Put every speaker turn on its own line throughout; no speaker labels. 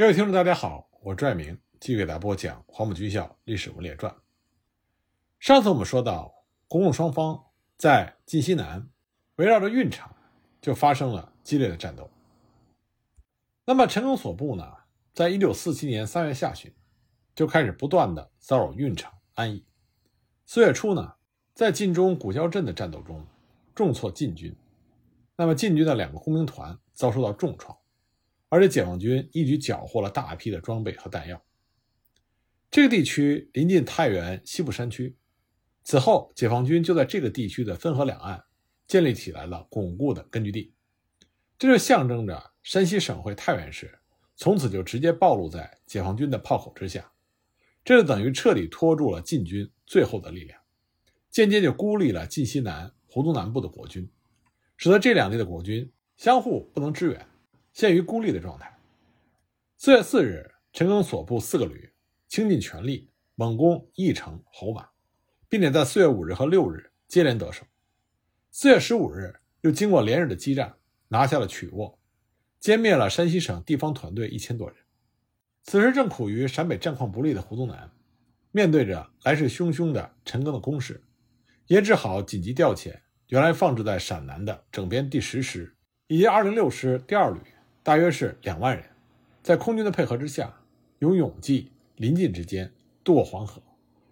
各位听众，大家好，我拽明继续给大家播讲《黄埔军校历史文列传》。上次我们说到，国共双方在晋西南围绕着运城就发生了激烈的战斗。那么陈赓所部呢，在一九四七年三月下旬就开始不断的骚扰运城、安邑。四月初呢，在晋中古交镇的战斗中重挫晋军，那么晋军的两个工兵团遭受到重创。而且解放军一举缴获了大批的装备和弹药。这个地区临近太原西部山区，此后解放军就在这个地区的汾河两岸建立起来了巩固的根据地，这就象征着山西省会太原市从此就直接暴露在解放军的炮口之下，这就等于彻底拖住了晋军最后的力量，间接就孤立了晋西南、湖东南部的国军，使得这两地的国军相互不能支援。陷于孤立的状态。四月四日，陈赓所部四个旅倾尽全力猛攻义城、侯马，并且在四月五日和六日接连得手。四月十五日，又经过连日的激战，拿下了曲沃，歼灭了山西省地方团队一千多人。此时正苦于陕北战况不利的胡宗南，面对着来势汹汹的陈赓的攻势，也只好紧急调遣原来放置在陕南的整编第十师以及二零六师第二旅。大约是两万人，在空军的配合之下，由永济、临晋之间渡过黄河，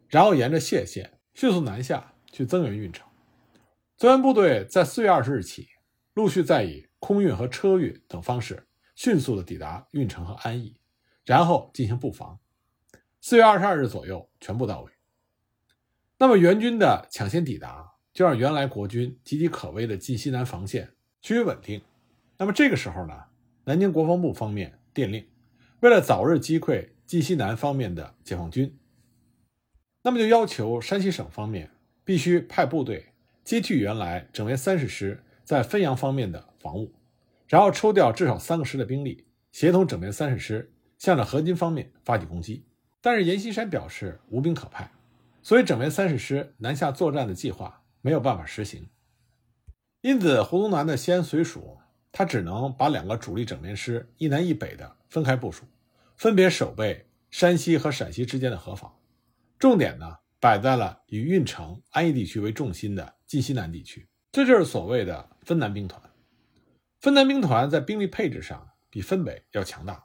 然后沿着谢县迅速南下去增援运城。增援部队在四月二十日起，陆续在以空运和车运等方式迅速的抵达运城和安邑，然后进行布防。四月二十二日左右全部到位。那么援军的抢先抵达，就让原来国军岌岌可危的晋西南防线趋于稳定。那么这个时候呢？南京国防部方面电令，为了早日击溃晋西南方面的解放军，那么就要求山西省方面必须派部队接替原来整编三十师在汾阳方面的防务，然后抽调至少三个师的兵力，协同整编三十师向着河津方面发起攻击。但是阎锡山表示无兵可派，所以整编三十师南下作战的计划没有办法实行。因此，胡宗南的西安绥署。他只能把两个主力整编师一南一北的分开部署，分别守备山西和陕西之间的河防，重点呢摆在了以运城、安邑地区为重心的晋西南地区。这就是所谓的分南兵团。分南兵团在兵力配置上比分北要强大，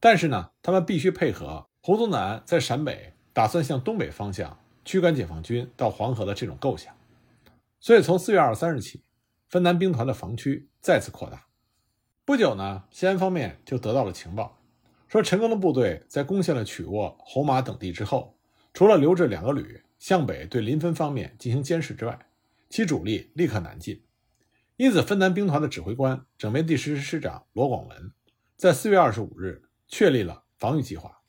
但是呢，他们必须配合胡宗南在陕北打算向东北方向驱赶解放军到黄河的这种构想。所以从四月二十三日起。分南兵团的防区再次扩大。不久呢，西安方面就得到了情报，说陈赓的部队在攻陷了曲沃、侯马等地之后，除了留置两个旅向北对临汾方面进行监视之外，其主力立刻南进。因此，分南兵团的指挥官整编第十师师长罗广文，在四月二十五日确立了防御计划，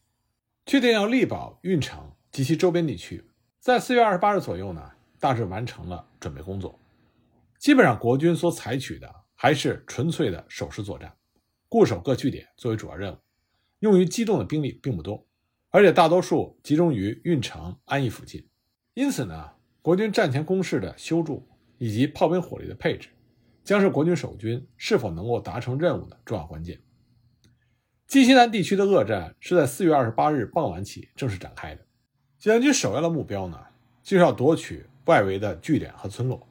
确定要力保运城及其周边地区。在四月二十八日左右呢，大致完成了准备工作。基本上，国军所采取的还是纯粹的守势作战，固守各据点作为主要任务，用于机动的兵力并不多，而且大多数集中于运城、安邑附近。因此呢，国军战前工事的修筑以及炮兵火力的配置，将是国军守军是否能够达成任务的重要关键。晋西南地区的恶战是在四月二十八日傍晚起正式展开的，解放军首要的目标呢，就是要夺取外围的据点和村落。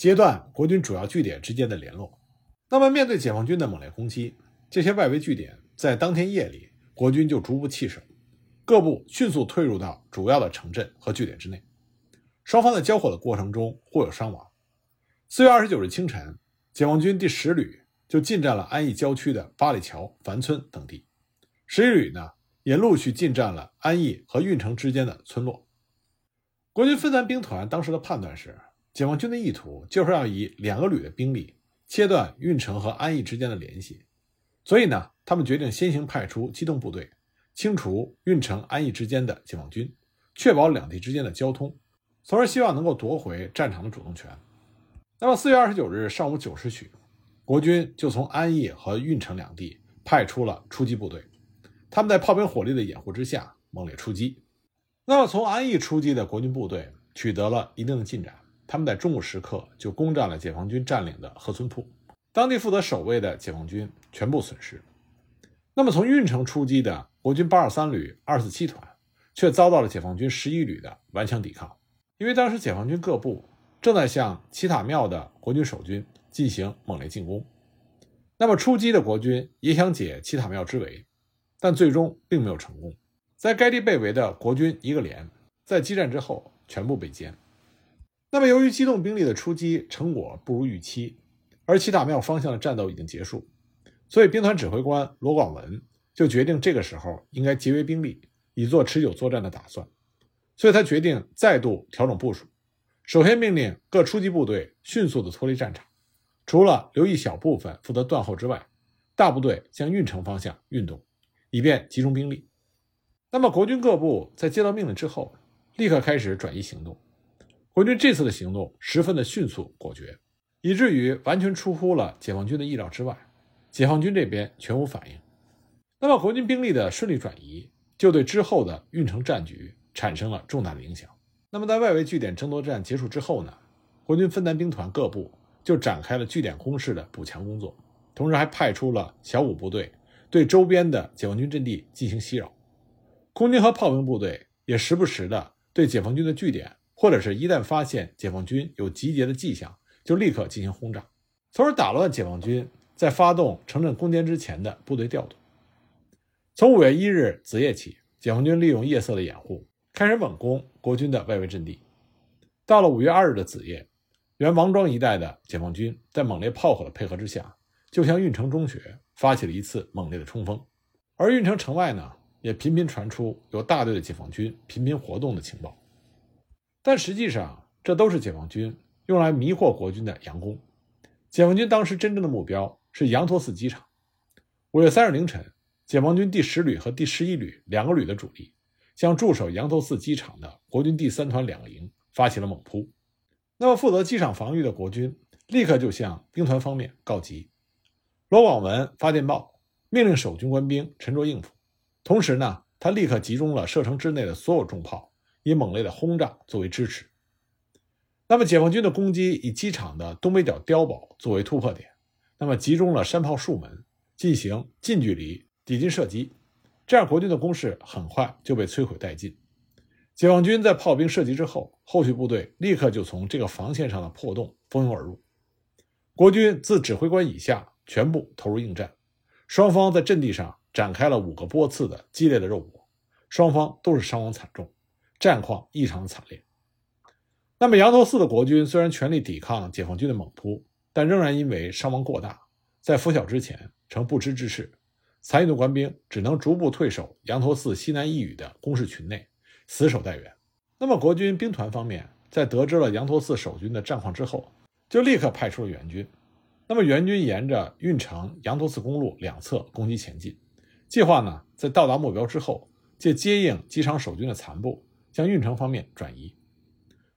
截断国军主要据点之间的联络。那么，面对解放军的猛烈攻击，这些外围据点在当天夜里，国军就逐步弃守，各部迅速退入到主要的城镇和据点之内。双方在交火的过程中互有伤亡。四月二十九日清晨，解放军第十旅就进占了安义郊区的八里桥、樊村等地，十一旅呢也陆续进占了安义和运城之间的村落。国军分散兵团当时的判断是。解放军的意图就是要以两个旅的兵力切断运城和安邑之间的联系，所以呢，他们决定先行派出机动部队，清除运城、安邑之间的解放军，确保两地之间的交通，从而希望能够夺回战场的主动权。那么，四月二十九日上午九时许，国军就从安邑和运城两地派出了出击部队，他们在炮兵火力的掩护之下猛烈出击。那么，从安邑出击的国军部队取得了一定的进展。他们在中午时刻就攻占了解放军占领的河村铺，当地负责守卫的解放军全部损失。那么从运城出击的国军八二三旅二四七团，却遭到了解放军十一旅的顽强抵抗。因为当时解放军各部正在向齐塔庙的国军守军进行猛烈进攻，那么出击的国军也想解齐塔庙之围，但最终并没有成功。在该地被围的国军一个连，在激战之后全部被歼。那么由于机动兵力的出击成果不如预期，而齐塔庙方向的战斗已经结束，所以兵团指挥官罗广文就决定这个时候应该节约兵力，以做持久作战的打算。所以他决定再度调整部署，首先命令各出击部队迅速地脱离战场，除了留一小部分负责断后之外，大部队向运城方向运动，以便集中兵力。那么国军各部在接到命令之后，立刻开始转移行动。国军这次的行动十分的迅速果决，以至于完全出乎了解放军的意料之外，解放军这边全无反应。那么国军兵力的顺利转移，就对之后的运城战局。产生了重大的影响。那么，在外围据点争夺战结束之后呢？国军分南兵团各部就展开了据点攻势的补强工作，同时还派出了小五部队对周边的解放军阵地进行袭扰。空军和炮兵部队也时不时的对解放军的据点，或者是一旦发现解放军有集结的迹象，就立刻进行轰炸，从而打乱解放军在发动城镇攻坚之前的部队调度。从五月一日子夜起，解放军利用夜色的掩护。开始猛攻国军的外围阵地。到了五月二日的子夜，原王庄一带的解放军在猛烈炮火的配合之下，就向运城中学发起了一次猛烈的冲锋。而运城城外呢，也频频传出有大队的解放军频频活动的情报。但实际上，这都是解放军用来迷惑国军的佯攻。解放军当时真正的目标是羊驼寺机场。五月三日凌晨，解放军第十旅和第十一旅两个旅的主力。向驻守羊头寺机场的国军第三团两个营发起了猛扑。那么，负责机场防御的国军立刻就向兵团方面告急。罗广文发电报，命令守军官兵沉着应付。同时呢，他立刻集中了射程之内的所有重炮，以猛烈的轰炸作为支持。那么，解放军的攻击以机场的东北角碉堡作为突破点，那么集中了山炮数门进行近距离抵近射击。这样，国军的攻势很快就被摧毁殆尽。解放军在炮兵射击之后，后续部队立刻就从这个防线上的破洞蜂拥而入。国军自指挥官以下全部投入应战，双方在阵地上展开了五个波次的激烈的肉搏，双方都是伤亡惨重，战况异常惨烈。那么，羊头寺的国军虽然全力抵抗解放军的猛扑，但仍然因为伤亡过大，在拂晓之前呈不知之势。残余的官兵只能逐步退守羊头寺西南一隅的工事群内，死守待援。那么，国军兵团方面在得知了羊头寺守军的战况之后，就立刻派出了援军。那么，援军沿着运城羊头寺公路两侧攻击前进，计划呢在到达目标之后，借接应机场守军的残部向运城方面转移。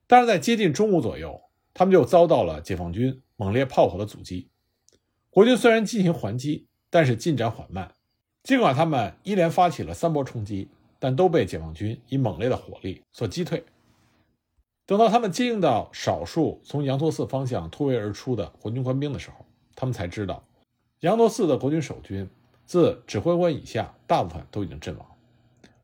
但是在接近中午左右，他们就遭到了解放军猛烈炮火的阻击。国军虽然进行还击。但是进展缓慢，尽管他们一连发起了三波冲击，但都被解放军以猛烈的火力所击退。等到他们接应到少数从羊驼寺方向突围而出的国军官兵的时候，他们才知道，羊驼寺的国军守军自指挥官以下大部分都已经阵亡，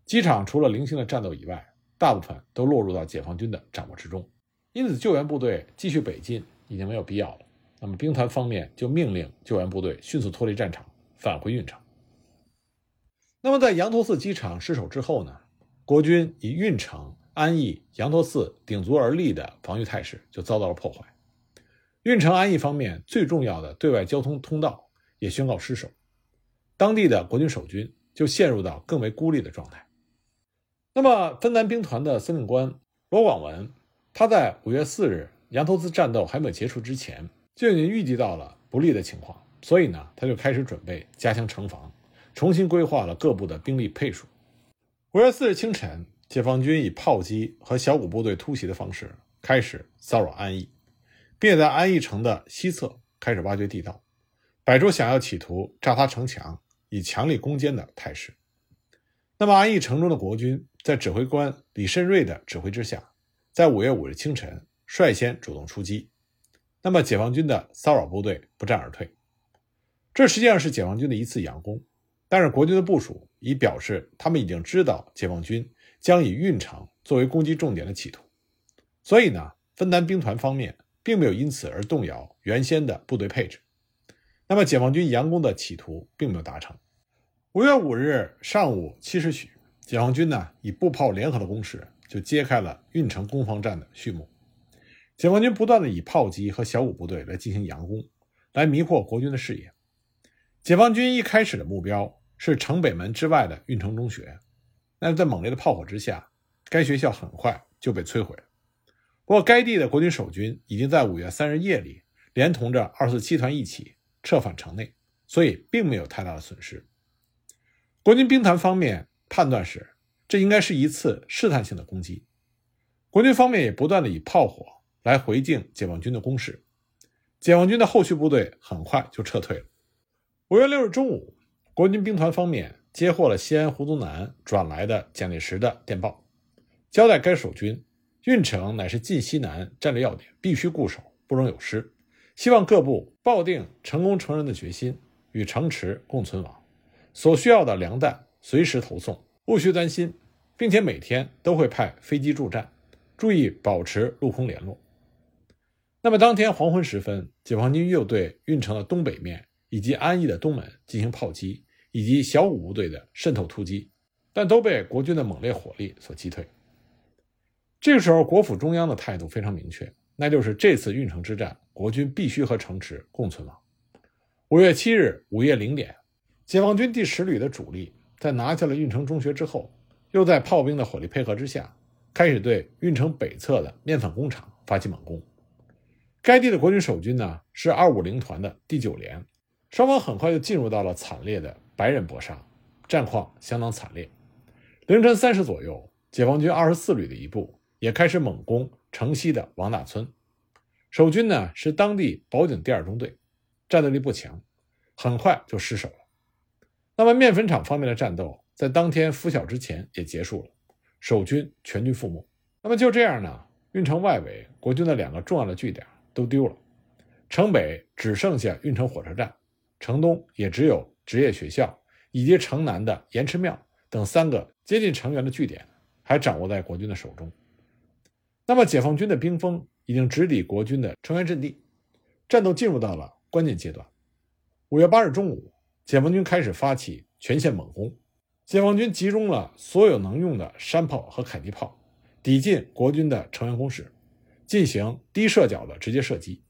机场除了零星的战斗以外，大部分都落入到解放军的掌握之中。因此，救援部队继续北进已经没有必要了。那么，兵团方面就命令救援部队迅速脱离战场。返回运城。那么，在羊驼寺机场失守之后呢？国军以运城、安义、羊驼寺鼎足而立的防御态势就遭到了破坏。运城、安义方面最重要的对外交通通道也宣告失守，当地的国军守军就陷入到更为孤立的状态。那么，分南兵团的司令官罗广文，他在五月四日羊头寺战斗还没有结束之前，就已经预计到了不利的情况。所以呢，他就开始准备加强城防，重新规划了各部的兵力配属。五月四日清晨，解放军以炮击和小股部队突袭的方式开始骚扰安义，并在安义城的西侧开始挖掘地道，摆出想要企图炸塌城墙以强力攻坚的态势。那么，安义城中的国军在指挥官李慎瑞的指挥之下，在五月五日清晨率先主动出击。那么，解放军的骚扰部队不战而退。这实际上是解放军的一次佯攻，但是国军的部署已表示，他们已经知道解放军将以运城作为攻击重点的企图，所以呢，分担兵团方面并没有因此而动摇原先的部队配置。那么，解放军佯攻的企图并没有达成。五月五日上午七时许，解放军呢以步炮联合的攻势，就揭开了运城攻防战的序幕。解放军不断的以炮击和小股部队来进行佯攻，来迷惑国军的视野。解放军一开始的目标是城北门之外的运城中学，但是在猛烈的炮火之下，该学校很快就被摧毁了。不过，该地的国军守军已经在五月三日夜里连同着二四七团一起撤返城内，所以并没有太大的损失。国军兵团方面判断是，这应该是一次试探性的攻击。国军方面也不断的以炮火来回敬解放军的攻势，解放军的后续部队很快就撤退了。五月六日中午，国军兵团方面接获了西安胡宗南转来的蒋介石的电报，交代该守军，运城乃是晋西南战略要点，必须固守，不容有失。希望各部抱定成功成仁的决心，与城池共存亡。所需要的粮弹随时投送，勿需担心，并且每天都会派飞机助战，注意保持陆空联络。那么当天黄昏时分，解放军又对运城的东北面以及安义的东门进行炮击，以及小五部队的渗透突击，但都被国军的猛烈火力所击退。这个时候，国府中央的态度非常明确，那就是这次运城之战，国军必须和城池共存亡。五月七日午夜零点。解放军第十旅的主力在拿下了运城中学之后，又在炮兵的火力配合之下，开始对运城北侧的面粉工厂发起猛攻。该地的国军守军呢是二五零团的第九连，双方很快就进入到了惨烈的白刃搏杀，战况相当惨烈。凌晨三时左右，解放军二十四旅的一部也开始猛攻城西的王大村，守军呢是当地保警第二中队，战斗力不强，很快就失守。那么面粉厂方面的战斗在当天拂晓之前也结束了，守军全军覆没。那么就这样呢，运城外围国军的两个重要的据点都丢了，城北只剩下运城火车站，城东也只有职业学校以及城南的盐池庙等三个接近城垣的据点还掌握在国军的手中。那么解放军的兵锋已经直抵国军的城原阵地，战斗进入到了关键阶段。五月八日中午。解放军开始发起全线猛攻，解放军集中了所有能用的山炮和迫击炮，抵近国军的城垣工事，进行低射角的直接射击。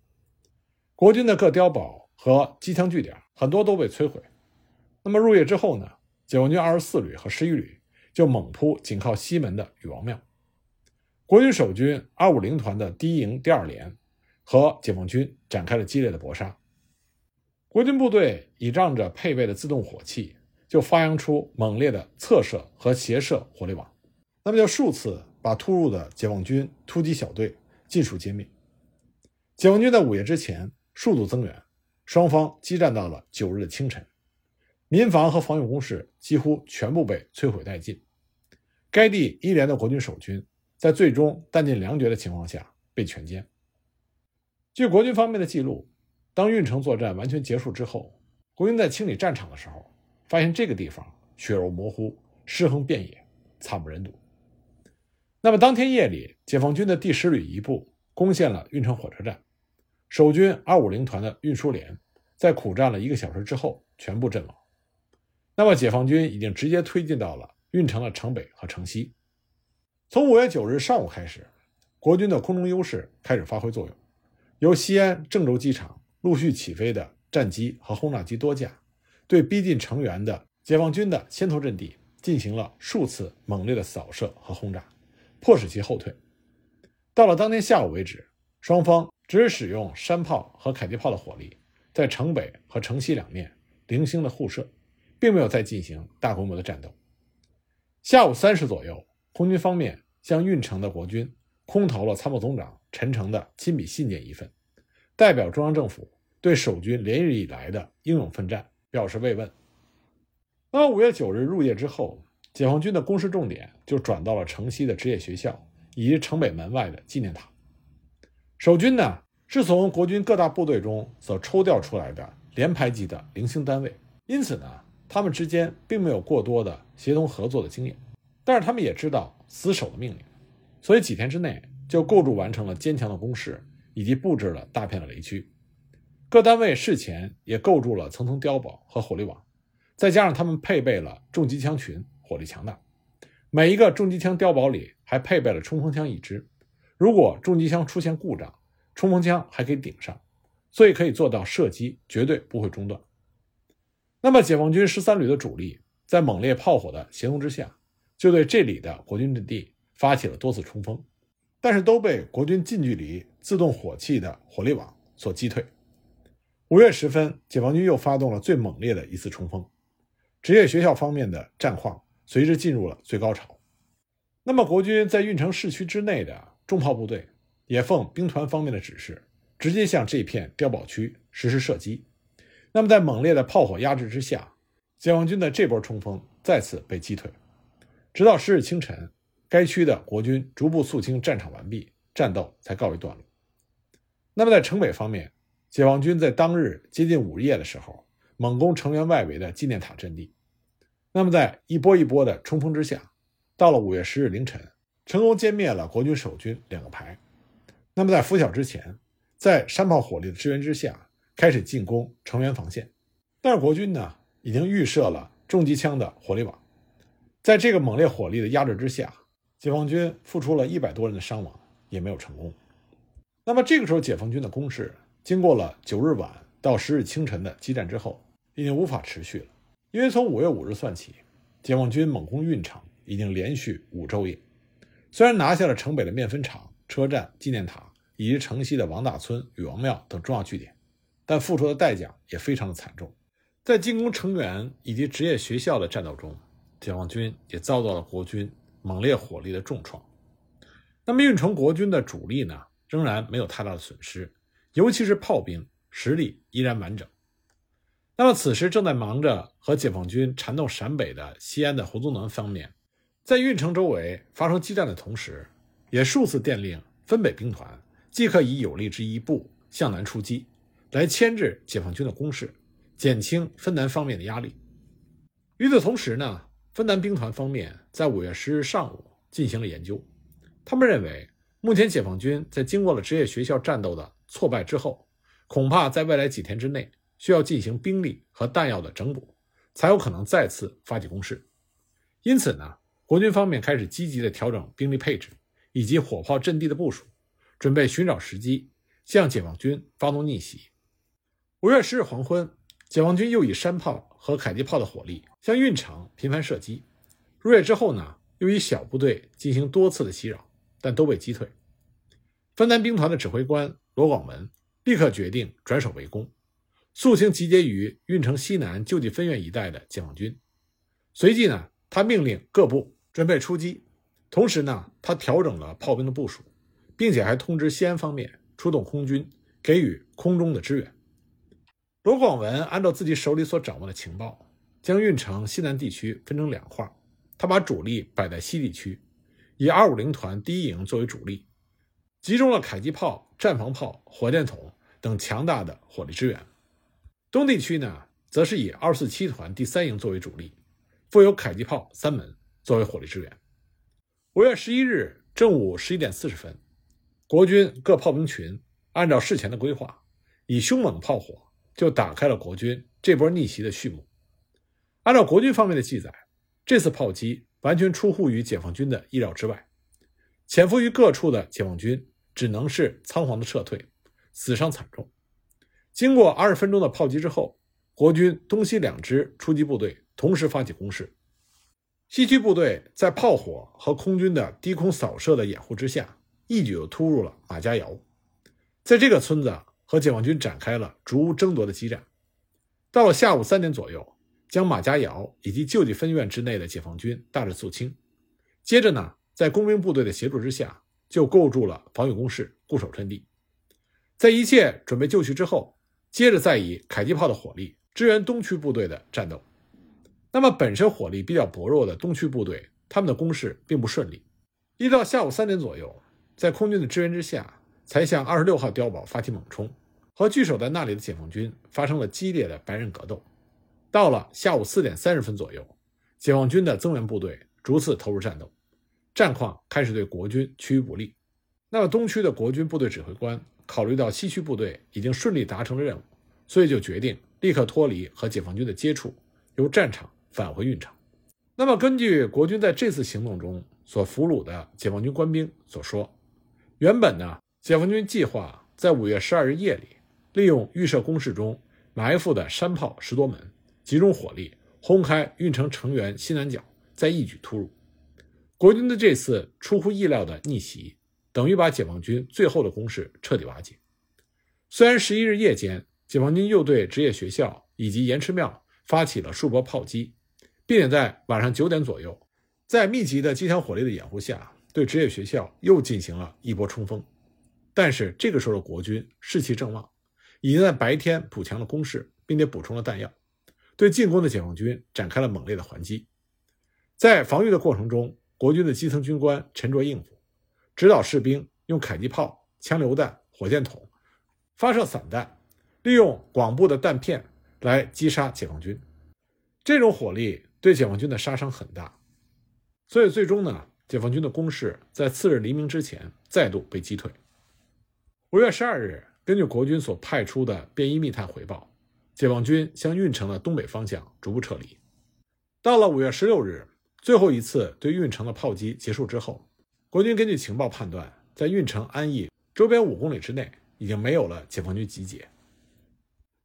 国军的各碉堡和机枪据点很多都被摧毁。那么入夜之后呢？解放军二十四旅和十一旅就猛扑紧靠西门的禹王庙。国军守军二五零团的第一营第二连和解放军展开了激烈的搏杀。国军部队倚仗着配备的自动火器，就发扬出猛烈的侧射和斜射火力网，那么就数次把突入的解放军突击小队尽数歼灭。解放军在午夜之前数度增援，双方激战到了九日的清晨，民房和防御工事几乎全部被摧毁殆尽。该地一连的国军守军在最终弹尽粮绝的情况下被全歼。据国军方面的记录。当运城作战完全结束之后，国军在清理战场的时候，发现这个地方血肉模糊、尸横遍野、惨不忍睹。那么当天夜里，解放军的第十旅一部攻陷了运城火车站，守军二五零团的运输连在苦战了一个小时之后全部阵亡。那么解放军已经直接推进到了运城的城北和城西。从五月九日上午开始，国军的空中优势开始发挥作用，由西安郑州机场。陆续起飞的战机和轰炸机多架，对逼近成员的解放军的先头阵地进行了数次猛烈的扫射和轰炸，迫使其后退。到了当天下午为止，双方只使用山炮和迫击炮的火力，在城北和城西两面零星的互射，并没有再进行大规模的战斗。下午三时左右，空军方面向运城的国军空投了参谋总长陈诚的亲笔信件一份。代表中央政府对守军连日以来的英勇奋战表示慰问。那么五月九日入夜之后，解放军的攻势重点就转到了城西的职业学校以及城北门外的纪念塔。守军呢是从国军各大部队中所抽调出来的连排级的零星单位，因此呢他们之间并没有过多的协同合作的经验，但是他们也知道死守的命令，所以几天之内就构筑完成了坚强的工事，以及布置了大片的雷区。各单位事前也构筑了层层碉堡和火力网，再加上他们配备了重机枪群，火力强大。每一个重机枪碉堡里还配备了冲锋枪一支，如果重机枪出现故障，冲锋枪还可以顶上，所以可以做到射击绝对不会中断。那么，解放军十三旅的主力在猛烈炮火的协同之下，就对这里的国军阵地发起了多次冲锋，但是都被国军近距离自动火器的火力网所击退。五月时分，解放军又发动了最猛烈的一次冲锋，职业学校方面的战况随之进入了最高潮。那么，国军在运城市区之内的重炮部队也奉兵团方面的指示，直接向这片碉堡区实施射击。那么，在猛烈的炮火压制之下，解放军的这波冲锋再次被击退。直到十日清晨，该区的国军逐步肃清战场完毕，战斗才告一段落。那么，在城北方面，解放军在当日接近午夜的时候，猛攻城垣外围的纪念塔阵地。那么，在一波一波的冲锋之下，到了五月十日凌晨，成功歼灭了国军守军两个排。那么，在拂晓之前，在山炮火力的支援之下，开始进攻城垣防线。但是国军呢，已经预设了重机枪的火力网。在这个猛烈火力的压制之下，解放军付出了一百多人的伤亡，也没有成功。那么，这个时候，解放军的攻势。经过了九日晚到十日清晨的激战之后，已经无法持续了。因为从五月五日算起，解放军猛攻运城已经连续五昼夜。虽然拿下了城北的面粉厂、车站、纪念塔以及城西的王大村禹王庙等重要据点，但付出的代价也非常的惨重。在进攻城垣以及职业学校的战斗中，解放军也遭到了国军猛烈火力的重创。那么运城国军的主力呢，仍然没有太大的损失。尤其是炮兵实力依然完整。那么此时正在忙着和解放军缠斗陕北的西安的胡宗南方面，在运城周围发生激战的同时，也数次电令分北兵团即可以有力之一部向南出击，来牵制解放军的攻势，减轻分南方面的压力。与此同时呢，芬兰兵团方面在五月十日上午进行了研究，他们认为目前解放军在经过了职业学校战斗的。挫败之后，恐怕在未来几天之内需要进行兵力和弹药的整补，才有可能再次发起攻势。因此呢，国军方面开始积极的调整兵力配置以及火炮阵地的部署，准备寻找时机向解放军发动逆袭。五月十日黄昏，解放军又以山炮和迫击炮的火力向运城频繁射击。入夜之后呢，又以小部队进行多次的袭扰，但都被击退。分南兵团的指挥官。罗广文立刻决定转守为攻，肃清集结于运城西南救济分院一带的解放军。随即呢，他命令各部准备出击，同时呢，他调整了炮兵的部署，并且还通知西安方面出动空军给予空中的支援。罗广文按照自己手里所掌握的情报，将运城西南地区分成两块，他把主力摆在西地区，以二五零团第一营作为主力。集中了迫击炮、战防炮、火箭筒等强大的火力支援。东地区呢，则是以二四七团第三营作为主力，附有迫击炮三门作为火力支援。五月十一日正午十一点四十分，国军各炮兵群按照事前的规划，以凶猛炮火就打开了国军这波逆袭的序幕。按照国军方面的记载，这次炮击完全出乎于解放军的意料之外。潜伏于各处的解放军只能是仓皇的撤退，死伤惨重。经过二十分钟的炮击之后，国军东西两支出击部队同时发起攻势。西区部队在炮火和空军的低空扫射的掩护之下，一举又突入了马家窑。在这个村子和解放军展开了逐屋争夺的激战。到了下午三点左右，将马家窑以及救济分院之内的解放军大致肃清。接着呢？在工兵部队的协助之下，就构筑了防御工事，固守阵地。在一切准备就绪之后，接着再以迫击炮的火力支援东区部队的战斗。那么，本身火力比较薄弱的东区部队，他们的攻势并不顺利。一到下午三点左右，在空军的支援之下，才向二十六号碉堡发起猛冲，和据守在那里的解放军发生了激烈的白刃格斗。到了下午四点三十分左右，解放军的增援部队逐次投入战斗，战况开始对国军趋于不利。那么东区的国军部队指挥官考虑到西区部队已经顺利达成了任务，所以就决定立刻脱离和解放军的接触，由战场返回运城。那么根据国军在这次行动中所俘虏的解放军官兵所说，原本呢，解放军计划在五月十二日夜里，利用预设工事中埋伏的山炮十多门，集中火力轰开运城城垣西南角，再一举突入。国军的这次出乎意料的逆袭。等于把解放军最后的攻势彻底瓦解。虽然十一日夜间，解放军又对职业学校以及盐池庙发起了数波炮击，并且在晚上九点左右，在密集的机枪火力的掩护下，对职业学校又进行了一波冲锋。但是这个时候的国军士气正旺，已经在白天补强了攻势，并且补充了弹药，对进攻的解放军展开了猛烈的还击。在防御的过程中，国军的基层军官沉着应付。指导士兵用迫击炮、枪榴弹、火箭筒发射散弹，利用广布的弹片来击杀解放军。这种火力对解放军的杀伤很大，所以最终呢，解放军的攻势在次日黎明之前再度被击退。五月十二日，根据国军所派出的便衣密探回报，解放军向运城的东北方向逐步撤离。到了五月十六日，最后一次对运城的炮击结束之后。国军根据情报判断，在运城安邑周边五公里之内已经没有了解放军集结，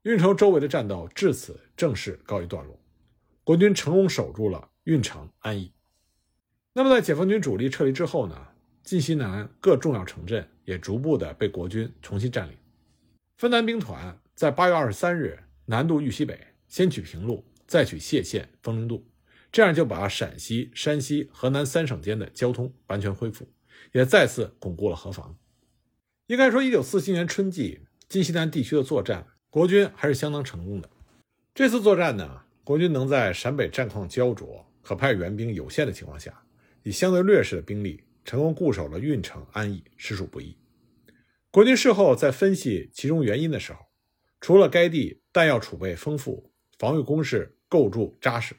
运城周围的战斗至此正式告一段落。国军成功守住了运城安邑。那么，在解放军主力撤离之后呢？晋西南各重要城镇也逐步的被国军重新占领。分南兵团在八月二十三日南渡豫西北，先取平陆，再取谢县、丰陵渡。这样就把陕西、山西、河南三省间的交通完全恢复，也再次巩固了河防。应该说，一九四七年春季晋西南地区的作战，国军还是相当成功的。这次作战呢，国军能在陕北战况焦灼、可派援兵有限的情况下，以相对劣势的兵力，成功固守了运城、安义，实属不易。国军事后在分析其中原因的时候，除了该地弹药储备丰富、防御工事构筑扎实。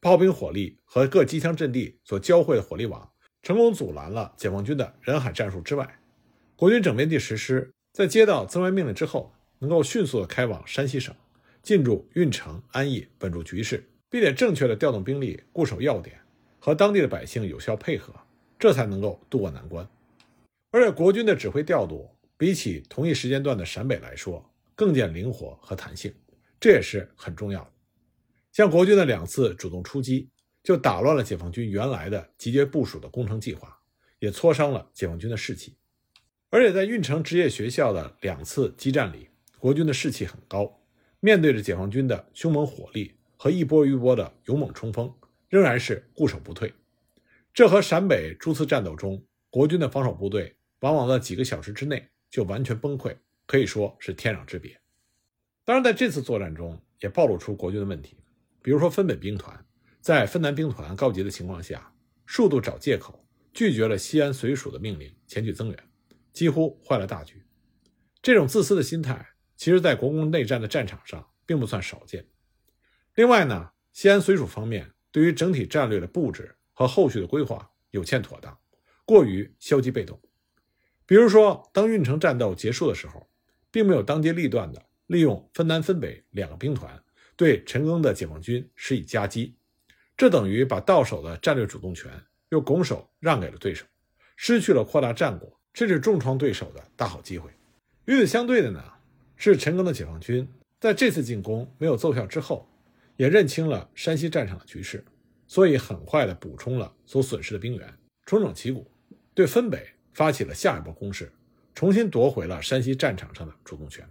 炮兵火力和各机枪阵地所交汇的火力网，成功阻拦了解放军的人海战术之外，国军整编第十师在接到增援命令之后，能够迅速的开往山西省，进驻运城、安义，稳住局势，并且正确的调动兵力，固守要点，和当地的百姓有效配合，这才能够渡过难关。而且国军的指挥调度，比起同一时间段的陕北来说，更见灵活和弹性，这也是很重要的。像国军的两次主动出击，就打乱了解放军原来的集结部署的工程计划，也挫伤了解放军的士气。而且在运城职业学校的两次激战里，国军的士气很高，面对着解放军的凶猛火力和一波一波的勇猛冲锋，仍然是固守不退。这和陕北诸次战斗中国军的防守部队往往在几个小时之内就完全崩溃，可以说是天壤之别。当然，在这次作战中也暴露出国军的问题。比如说，分北兵团在分南兵团告急的情况下，数度找借口拒绝了西安绥署的命令前去增援，几乎坏了大局。这种自私的心态，其实在国共内战的战场上并不算少见。另外呢，西安绥署方面对于整体战略的布置和后续的规划有欠妥当，过于消极被动。比如说，当运城战斗结束的时候，并没有当机立断的利用分南分北两个兵团。对陈赓的解放军施以夹击，这等于把到手的战略主动权又拱手让给了对手，失去了扩大战果甚至重创对手的大好机会。与此相对的呢，是陈赓的解放军在这次进攻没有奏效之后，也认清了山西战场的局势，所以很快的补充了所损失的兵员，重整旗鼓，对分北发起了下一波攻势，重新夺回了山西战场上的主动权。